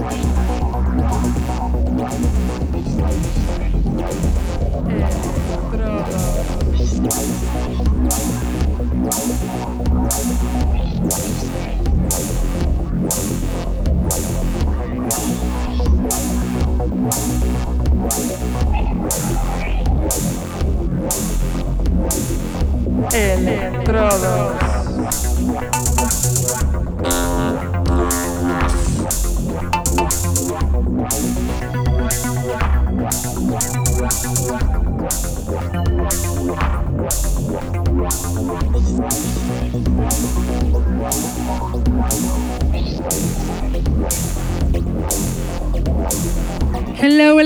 Estrada. Electrodos.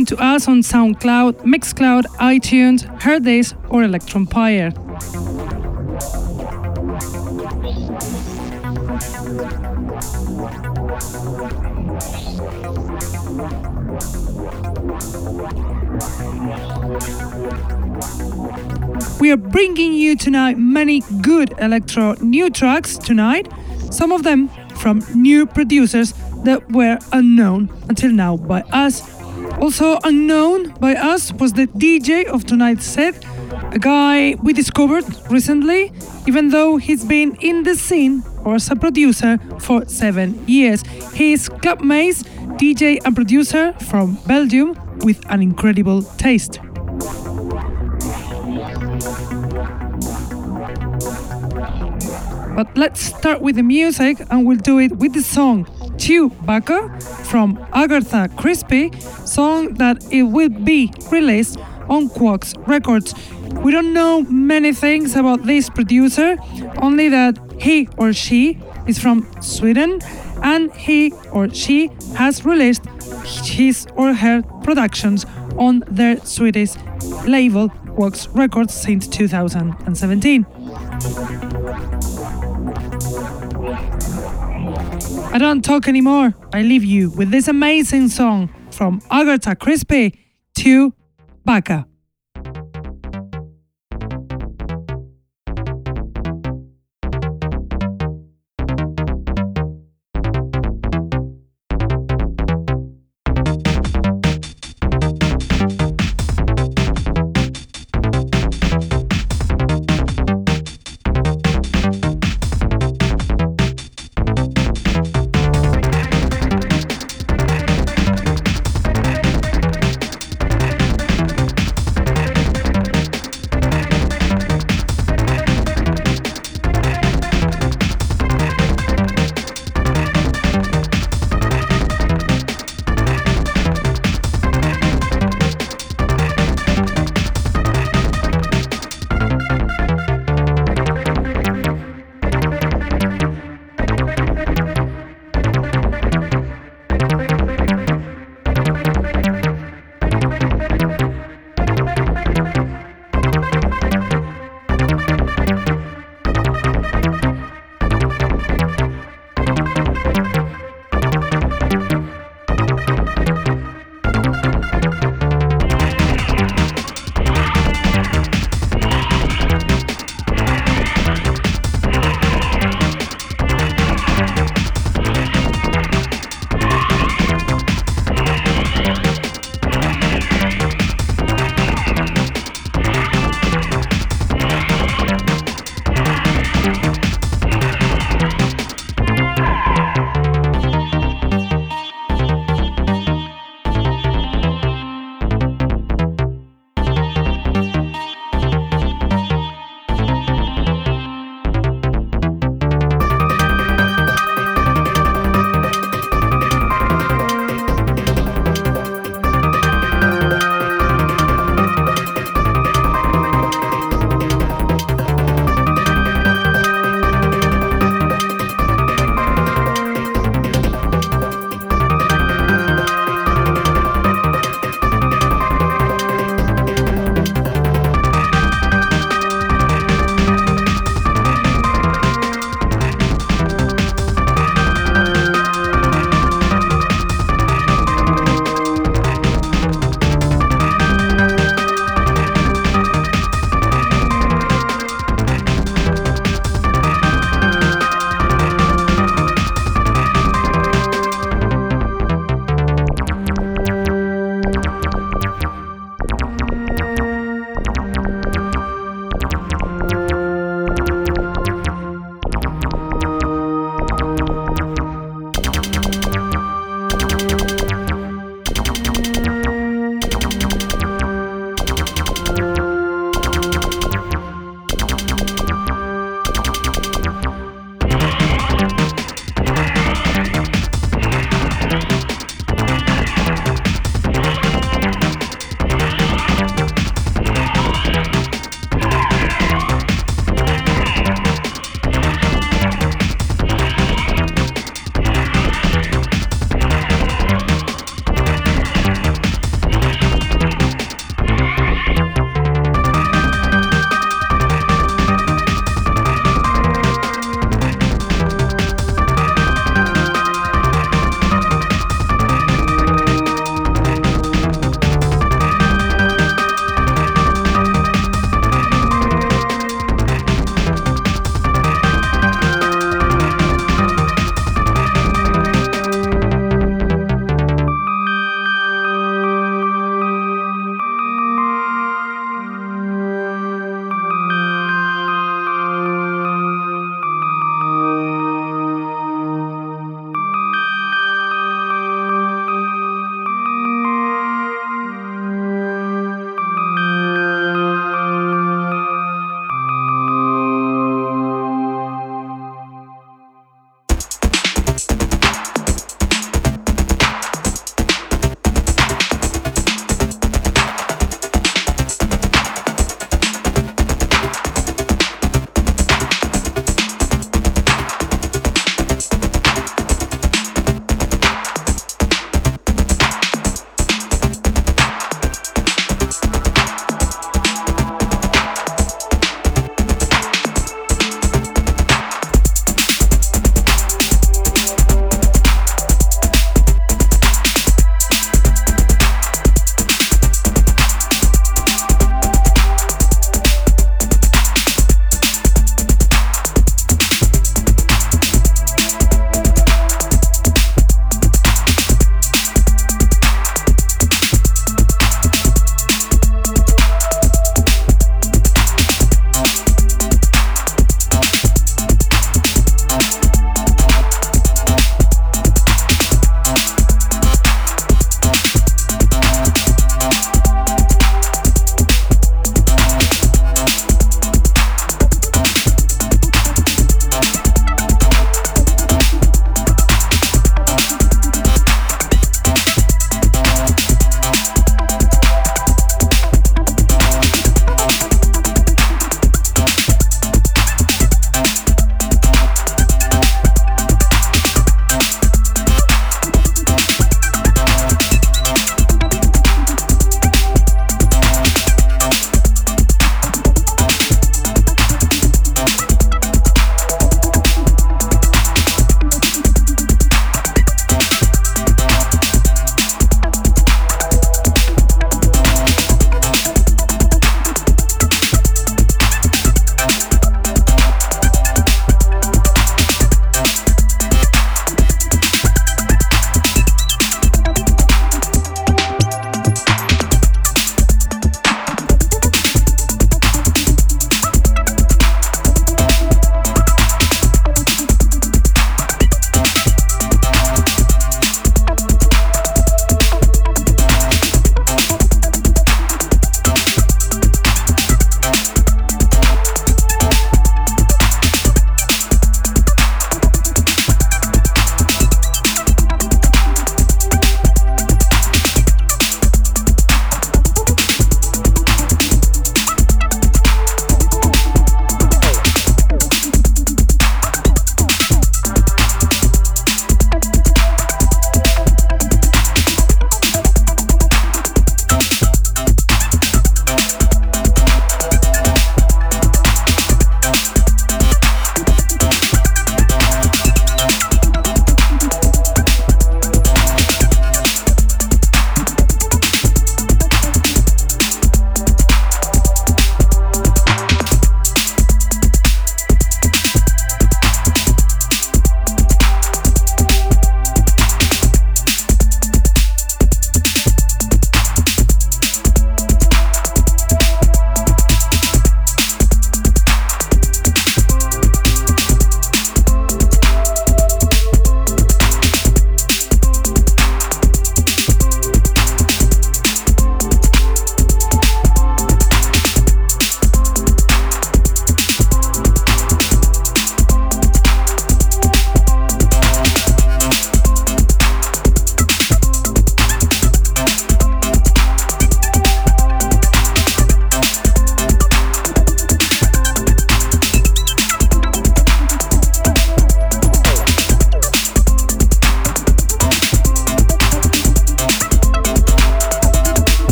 Listen to us on SoundCloud, Mixcloud, iTunes, Hearthis, or Electronpire. We are bringing you tonight many good electro new tracks tonight, some of them from new producers that were unknown until now by us. Also unknown by us was the DJ of tonight's set, a guy we discovered recently, even though he's been in the scene or as a producer for seven years. He is Club Maze, DJ and producer from Belgium with an incredible taste. But let's start with the music and we'll do it with the song Chewbacca from Agatha Crispy, song that it will be released on Quarks Records. We don't know many things about this producer, only that he or she is from Sweden and he or she has released his or her productions on their Swedish label Quarks Records since 2017. I don't talk anymore. I leave you with this amazing song from Agatha Crispy to Baka.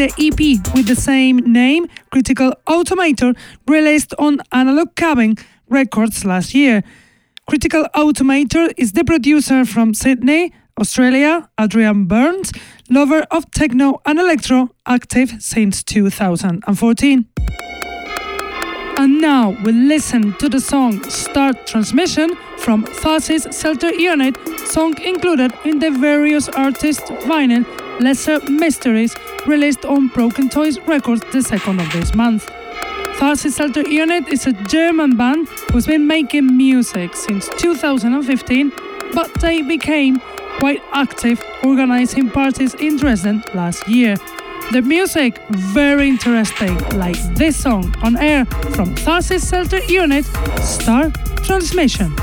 The EP with the same name, Critical Automator, released on Analog Cabin Records last year. Critical Automator is the producer from Sydney, Australia, Adrian Burns, lover of techno and electro, active since 2014. And now we listen to the song Start Transmission from Tharsis Shelter Unit, song included in the various artists' vinyl Lesser Mysteries released on Broken Toys Records the second of this month. Tharsis Shelter Unit is a German band who's been making music since 2015, but they became quite active organizing parties in Dresden last year. The music very interesting, like this song on air from Tharsis Shelter Unit, Star Transmission.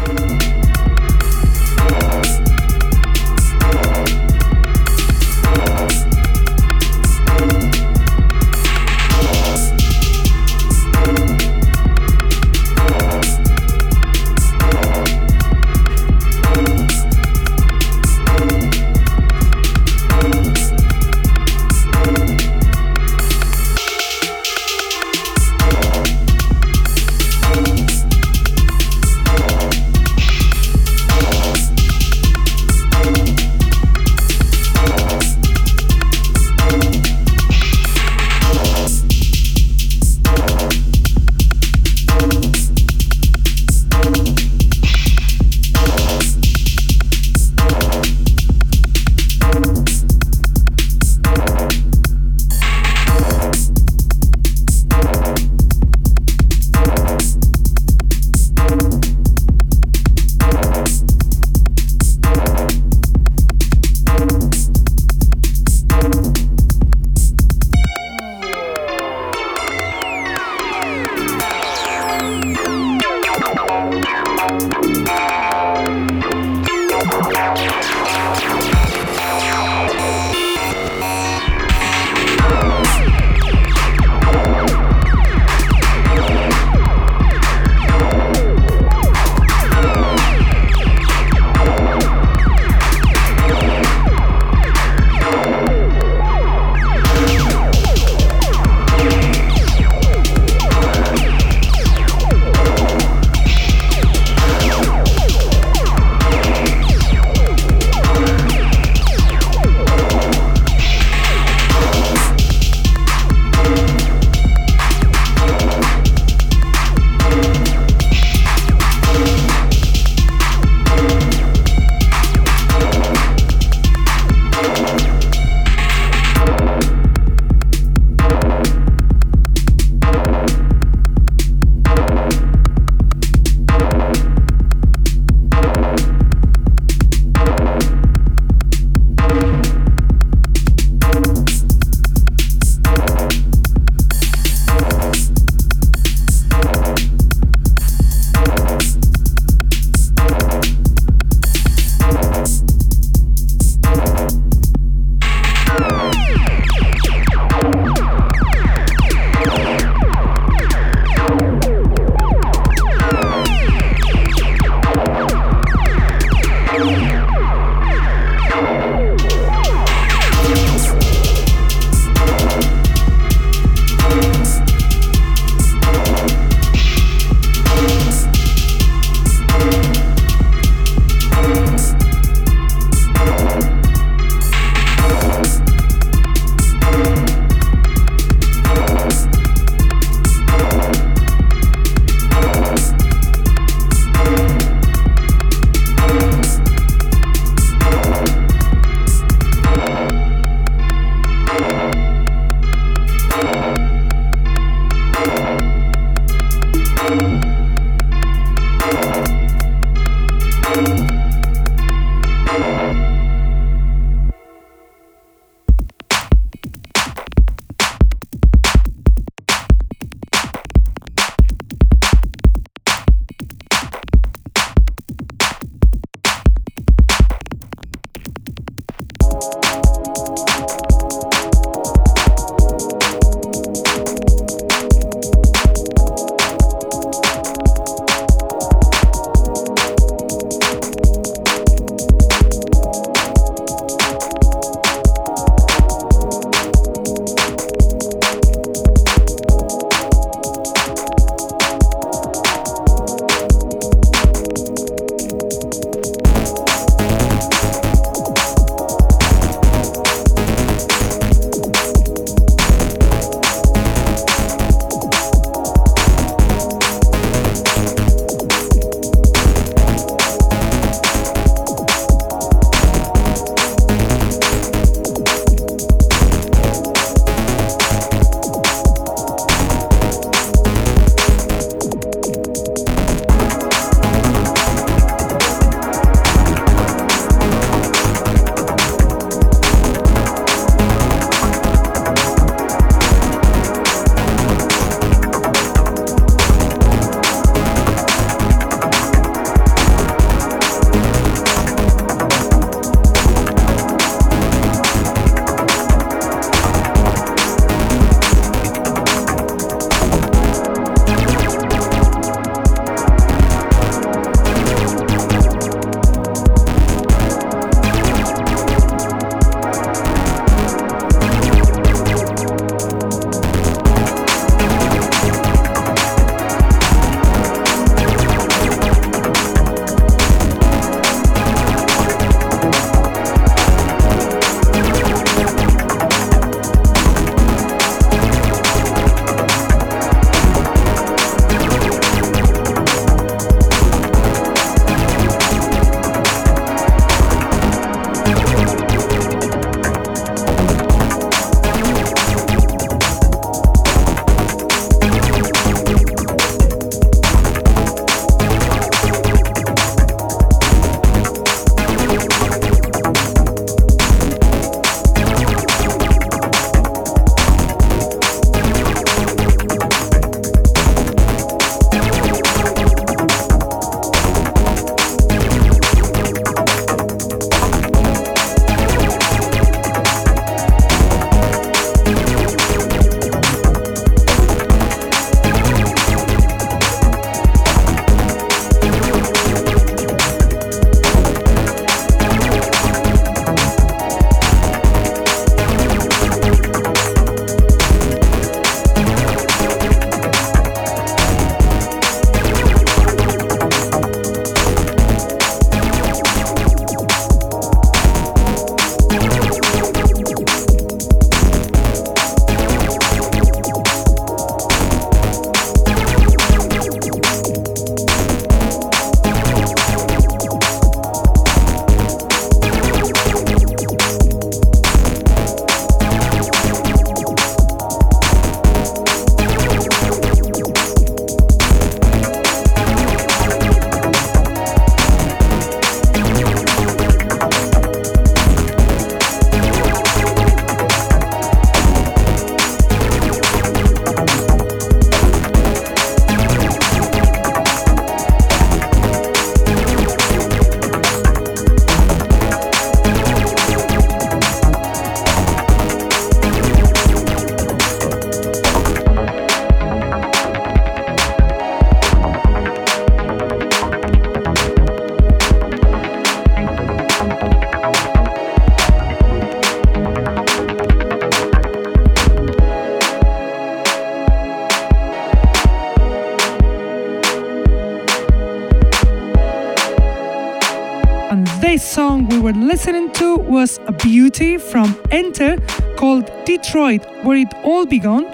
Was a beauty from Enter called Detroit, where it all began,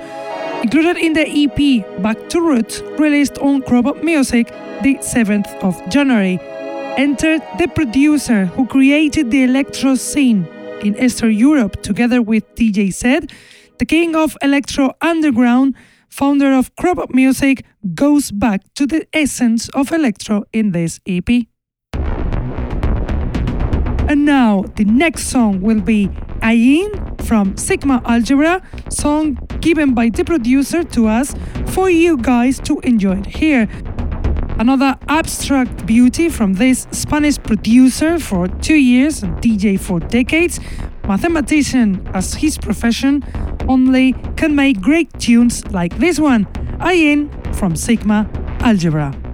included in the EP Back to Roots, released on Crop Music the 7th of January. Enter the producer who created the electro scene in Eastern Europe together with DJ Zed, the king of electro underground, founder of Crop Music, goes back to the essence of electro in this EP. And now the next song will be Ayin from Sigma Algebra, song given by the producer to us for you guys to enjoy it here. Another abstract beauty from this Spanish producer for two years, DJ for decades, mathematician as his profession, only can make great tunes like this one, Ayin from Sigma Algebra.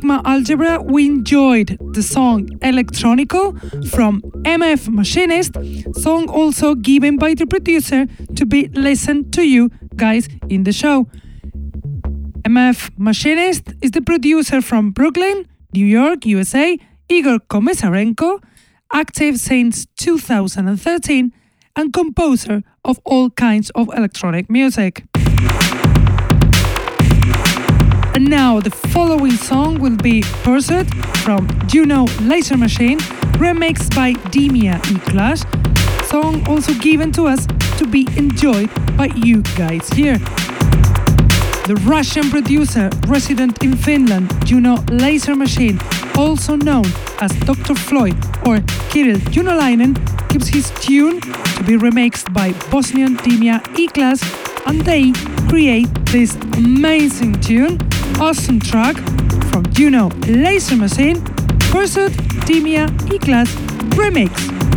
Sigma Algebra, we enjoyed the song Electronico from MF Machinist, song also given by the producer to be listened to you guys in the show. MF Machinist is the producer from Brooklyn, New York, USA, Igor Komisarenko, active since 2013, and composer of all kinds of electronic music. And now the following song will be Pursuit from Juno Laser Machine, remixed by Dimia E-Clash. Song also given to us to be enjoyed by you guys here. The Russian producer resident in Finland, Juno Laser Machine, also known as Dr. Floyd or Kirill Junolainen, keeps his tune to be remixed by Bosnian Dimia E-Class and they create this amazing tune awesome track from Juno Laser Machine, Pursuit Dimia E-Class Remix.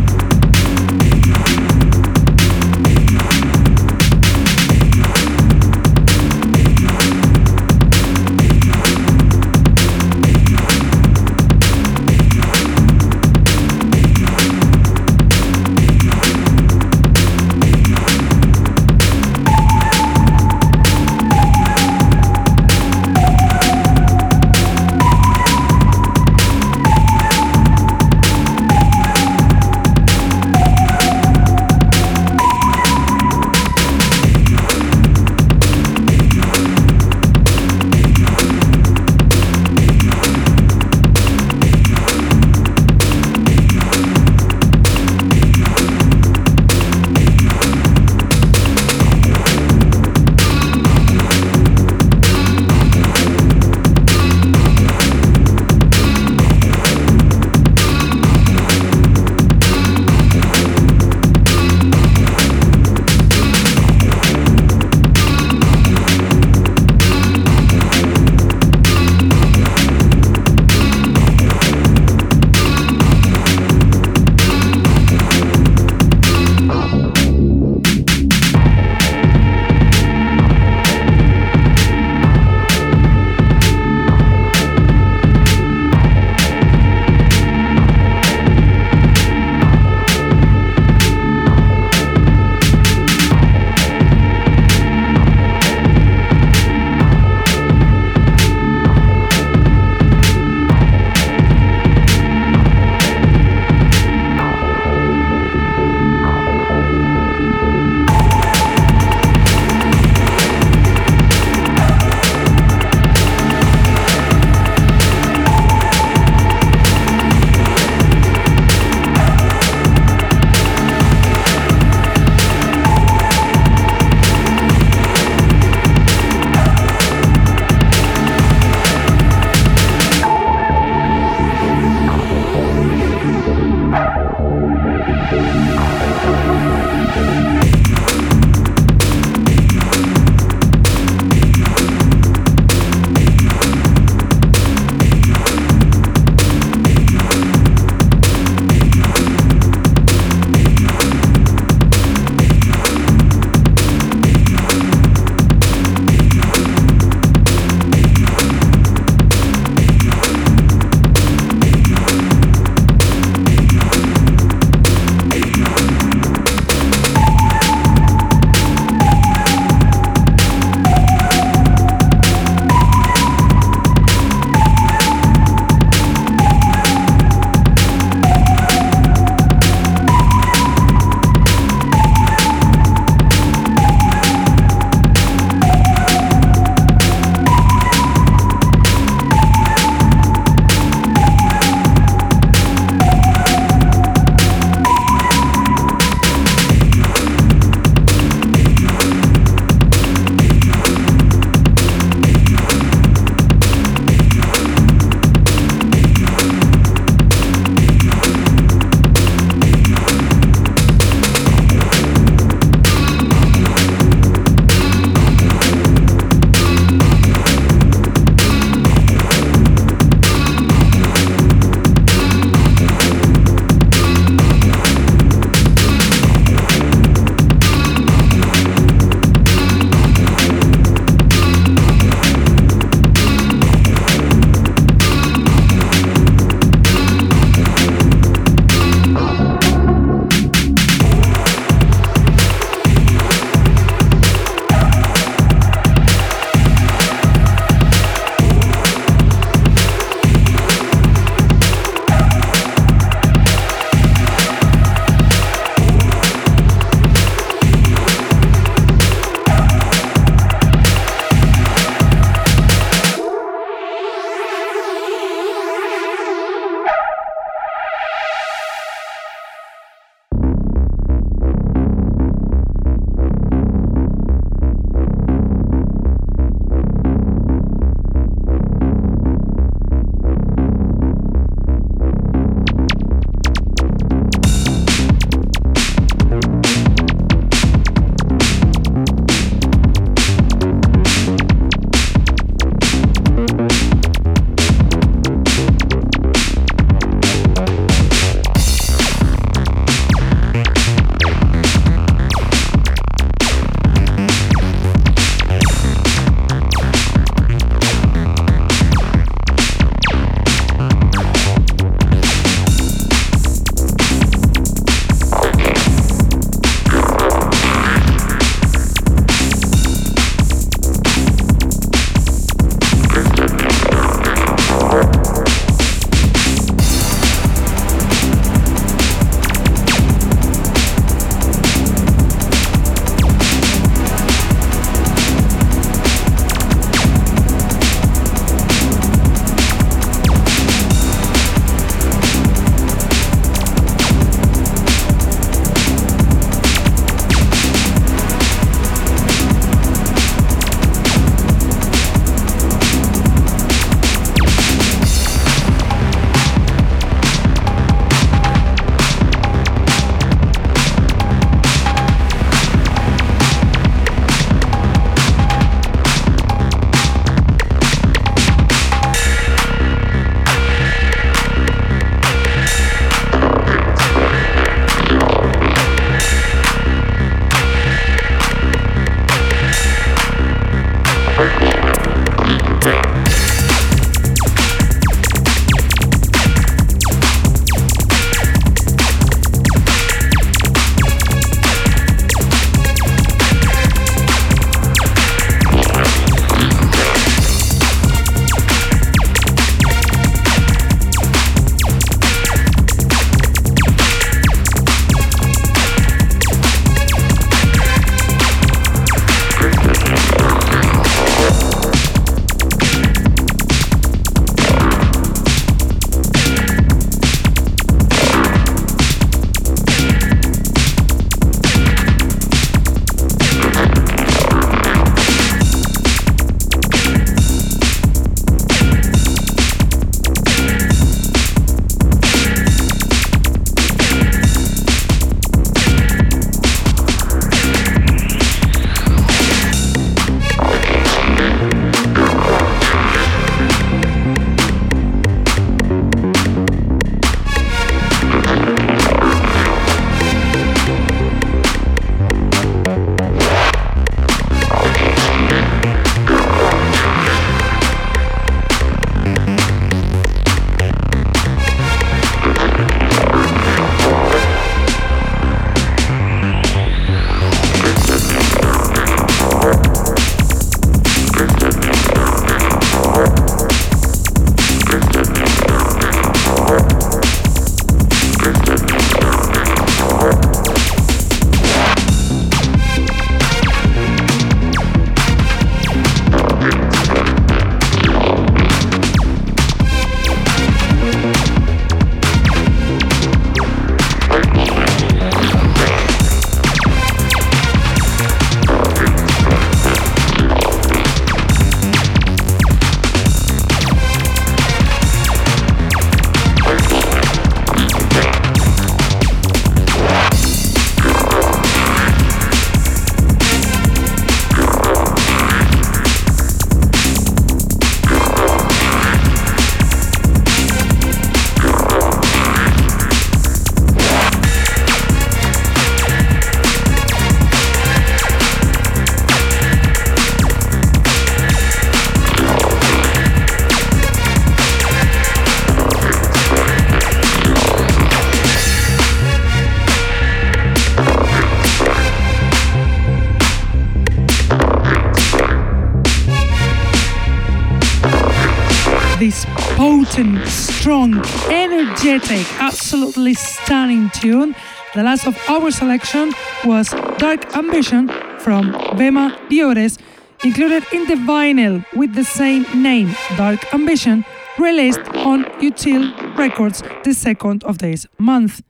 Energetic, absolutely stunning tune. The last of our selection was Dark Ambition from Vema Diores, included in the vinyl with the same name, Dark Ambition, released on Util Records the second of this month.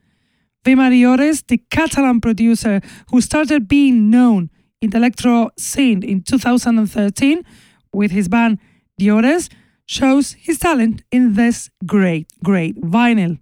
Vema Diores, the Catalan producer who started being known in the electro scene in 2013 with his band Diores, shows his talent in this great, great vinyl.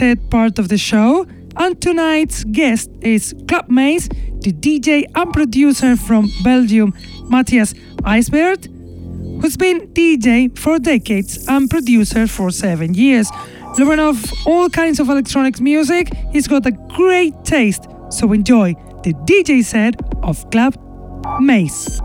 Part of the show. And tonight's guest is Club Maze, the DJ and producer from Belgium, Matthias Eisbert, who's been DJ for decades and producer for seven years. Loving of all kinds of electronic music, he's got a great taste, so enjoy the DJ set of Club Maze.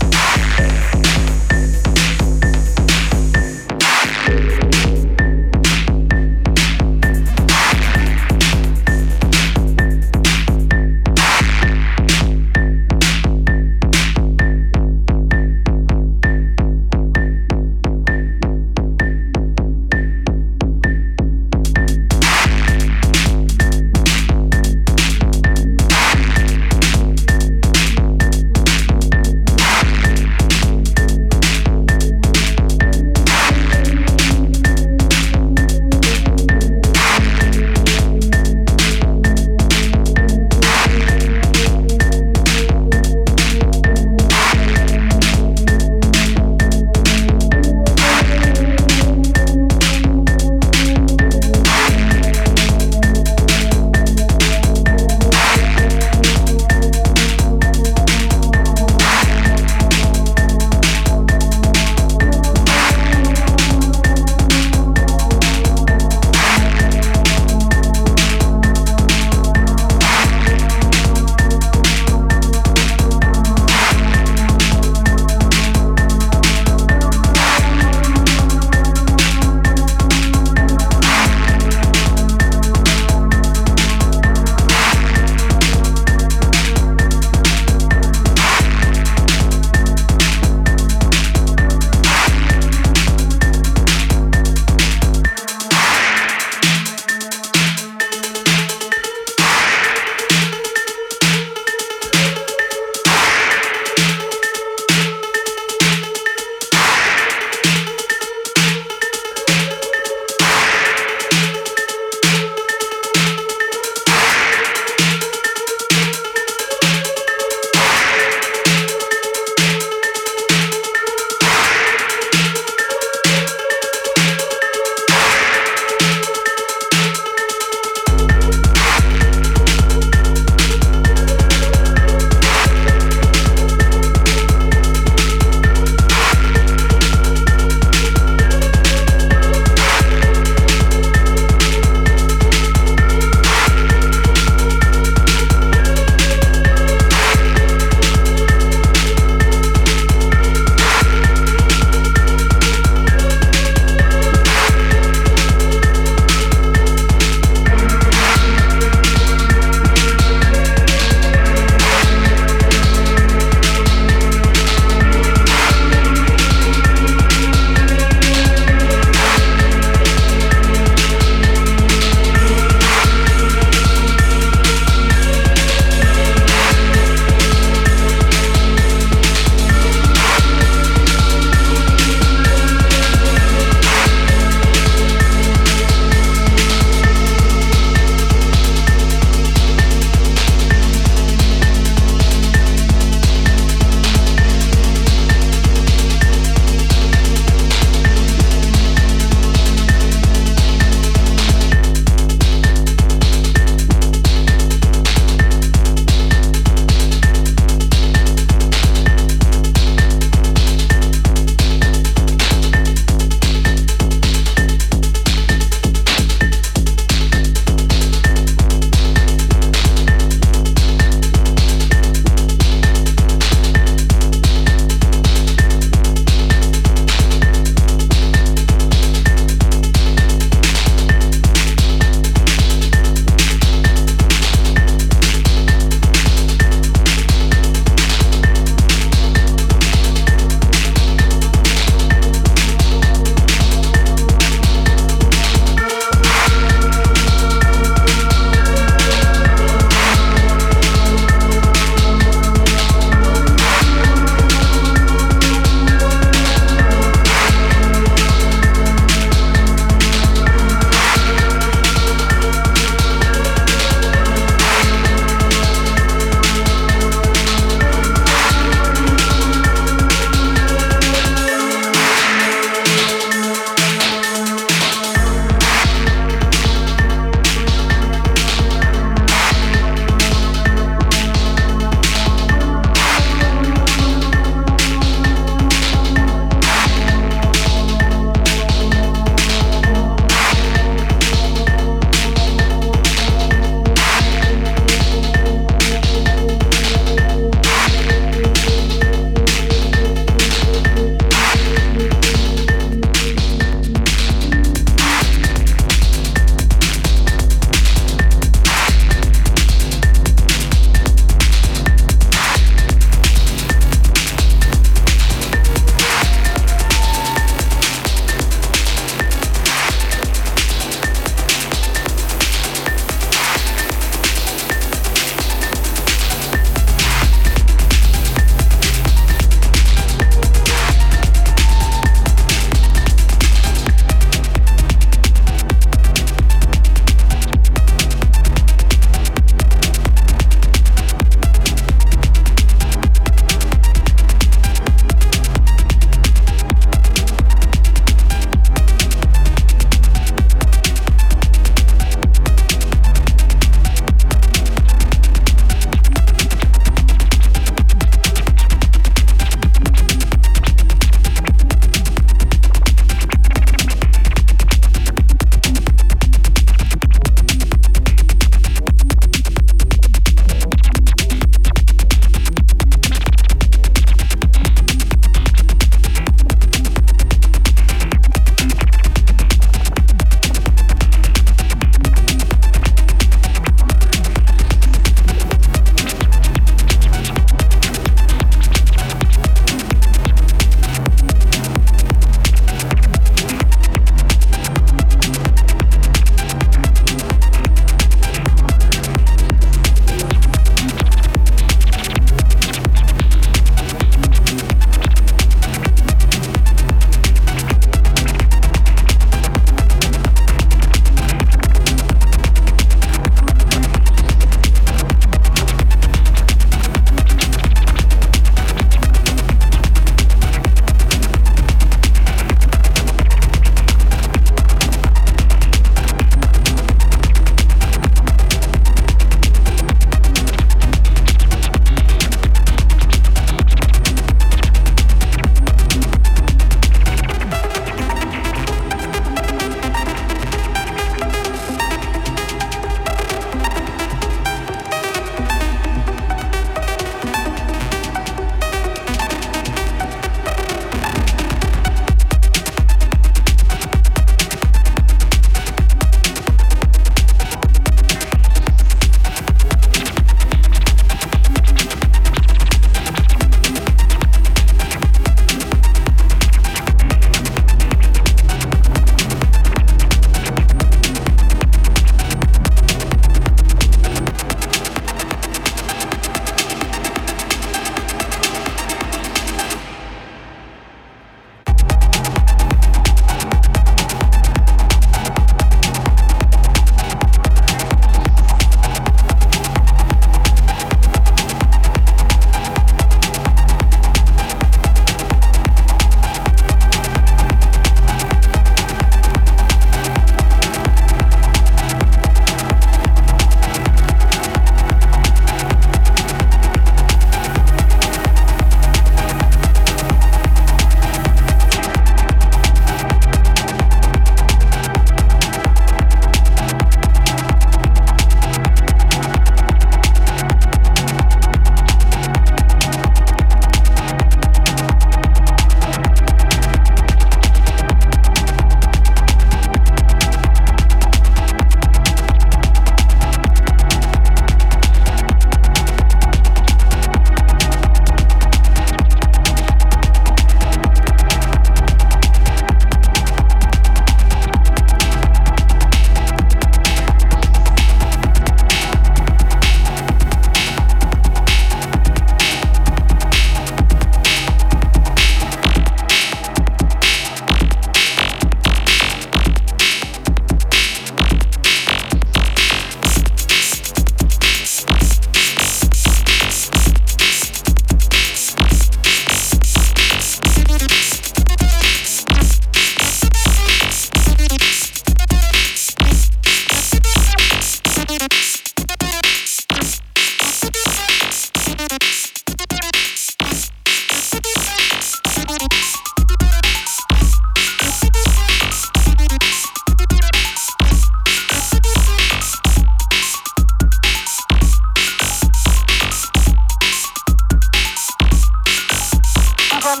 Let's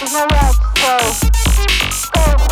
There's no right go to say,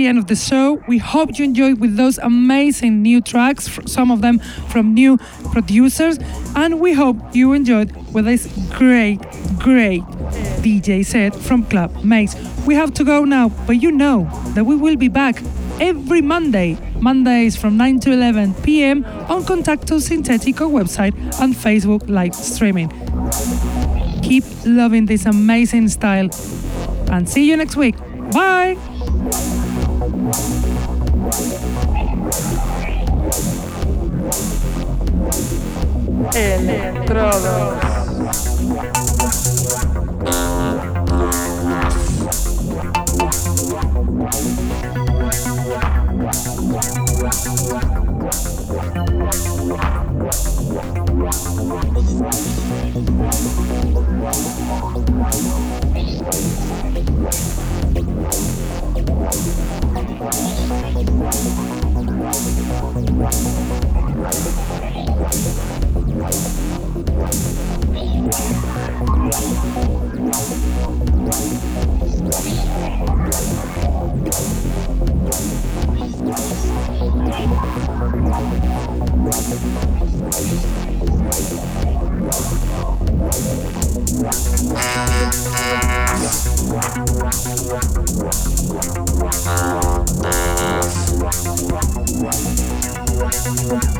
the end of the show. We hope you enjoyed with those amazing new tracks, some of them from new producers. And we hope you enjoyed with this great, great DJ set from Club Makes. We have to go now, but you know that we will be back every Monday, Mondays from 9 to 11 p.m. on Contacto Sintetico website and Facebook live streaming. Keep loving this amazing style and see you next week. Bye! Electrodos. Thank